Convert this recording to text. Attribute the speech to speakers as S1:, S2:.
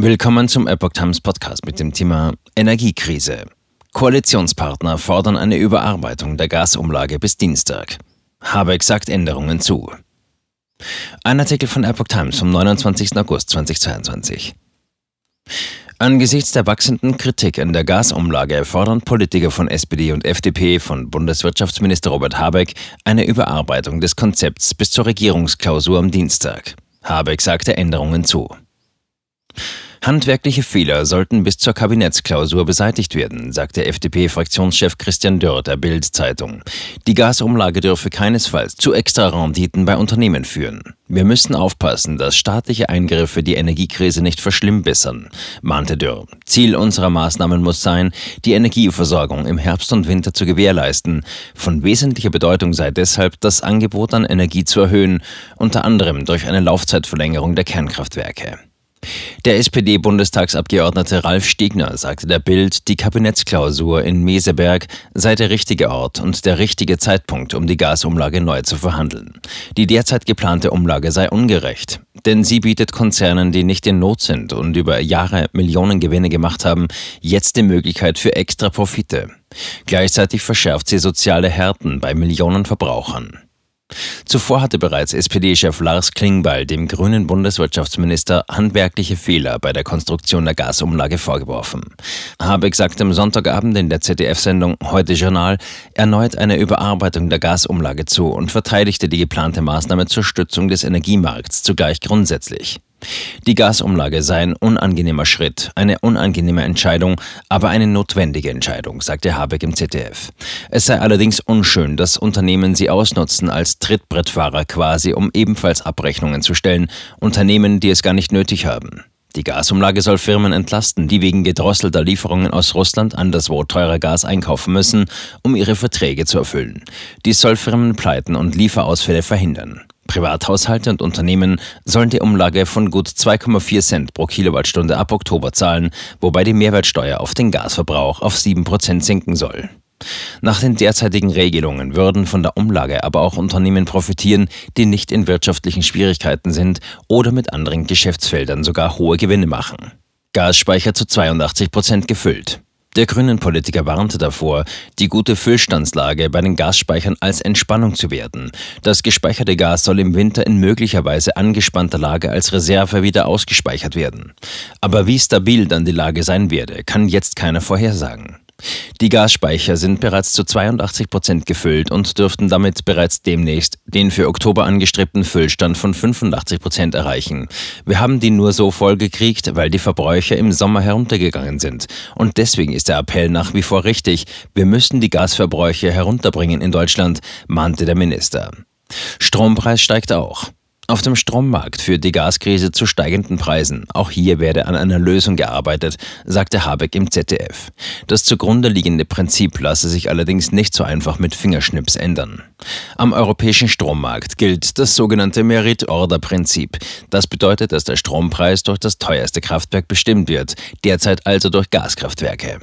S1: Willkommen zum Epoch Times Podcast mit dem Thema Energiekrise. Koalitionspartner fordern eine Überarbeitung der Gasumlage bis Dienstag. Habeck sagt Änderungen zu. Ein Artikel von Epoch Times vom 29. August 2022. Angesichts der wachsenden Kritik an der Gasumlage fordern Politiker von SPD und FDP von Bundeswirtschaftsminister Robert Habeck eine Überarbeitung des Konzepts bis zur Regierungsklausur am Dienstag. Habeck sagte Änderungen zu. Handwerkliche Fehler sollten bis zur Kabinettsklausur beseitigt werden, sagte FDP-Fraktionschef Christian Dörr der Bild-Zeitung. Die Gasumlage dürfe keinesfalls zu Extrarenditen bei Unternehmen führen. Wir müssen aufpassen, dass staatliche Eingriffe die Energiekrise nicht verschlimmbessern, mahnte Dörr. Ziel unserer Maßnahmen muss sein, die Energieversorgung im Herbst und Winter zu gewährleisten. Von wesentlicher Bedeutung sei deshalb, das Angebot an Energie zu erhöhen, unter anderem durch eine Laufzeitverlängerung der Kernkraftwerke. Der SPD-Bundestagsabgeordnete Ralf Stegner sagte der Bild, die Kabinettsklausur in Meseberg sei der richtige Ort und der richtige Zeitpunkt, um die Gasumlage neu zu verhandeln. Die derzeit geplante Umlage sei ungerecht, denn sie bietet Konzernen, die nicht in Not sind und über Jahre Millionen Gewinne gemacht haben, jetzt die Möglichkeit für extra Profite. Gleichzeitig verschärft sie soziale Härten bei Millionen Verbrauchern. Zuvor hatte bereits SPD-Chef Lars Klingbeil dem grünen Bundeswirtschaftsminister handwerkliche Fehler bei der Konstruktion der Gasumlage vorgeworfen. Habeck sagte am Sonntagabend in der ZDF-Sendung Heute Journal erneut eine Überarbeitung der Gasumlage zu und verteidigte die geplante Maßnahme zur Stützung des Energiemarkts zugleich grundsätzlich. Die Gasumlage sei ein unangenehmer Schritt, eine unangenehme Entscheidung, aber eine notwendige Entscheidung, sagte Habeck im ZDF. Es sei allerdings unschön, dass Unternehmen sie ausnutzen als Trittbrettfahrer quasi, um ebenfalls Abrechnungen zu stellen, Unternehmen, die es gar nicht nötig haben. Die Gasumlage soll Firmen entlasten, die wegen gedrosselter Lieferungen aus Russland anderswo teurer Gas einkaufen müssen, um ihre Verträge zu erfüllen. Dies soll Firmenpleiten und Lieferausfälle verhindern. Privathaushalte und Unternehmen sollen die Umlage von gut 2,4 Cent pro Kilowattstunde ab Oktober zahlen, wobei die Mehrwertsteuer auf den Gasverbrauch auf 7 Prozent sinken soll. Nach den derzeitigen Regelungen würden von der Umlage aber auch Unternehmen profitieren, die nicht in wirtschaftlichen Schwierigkeiten sind oder mit anderen Geschäftsfeldern sogar hohe Gewinne machen. Gasspeicher zu 82 Prozent gefüllt. Der grünen Politiker warnte davor, die gute Füllstandslage bei den Gasspeichern als Entspannung zu werten. Das gespeicherte Gas soll im Winter in möglicherweise angespannter Lage als Reserve wieder ausgespeichert werden. Aber wie stabil dann die Lage sein werde, kann jetzt keiner vorhersagen. Die Gasspeicher sind bereits zu 82 Prozent gefüllt und dürften damit bereits demnächst den für Oktober angestrebten Füllstand von 85 Prozent erreichen. Wir haben die nur so vollgekriegt, weil die Verbräuche im Sommer heruntergegangen sind. Und deswegen ist der Appell nach wie vor richtig. Wir müssen die Gasverbräuche herunterbringen in Deutschland, mahnte der Minister. Strompreis steigt auch. Auf dem Strommarkt führt die Gaskrise zu steigenden Preisen. Auch hier werde an einer Lösung gearbeitet, sagte Habeck im ZDF. Das zugrunde liegende Prinzip lasse sich allerdings nicht so einfach mit Fingerschnips ändern. Am europäischen Strommarkt gilt das sogenannte Merit-Order-Prinzip. Das bedeutet, dass der Strompreis durch das teuerste Kraftwerk bestimmt wird, derzeit also durch Gaskraftwerke.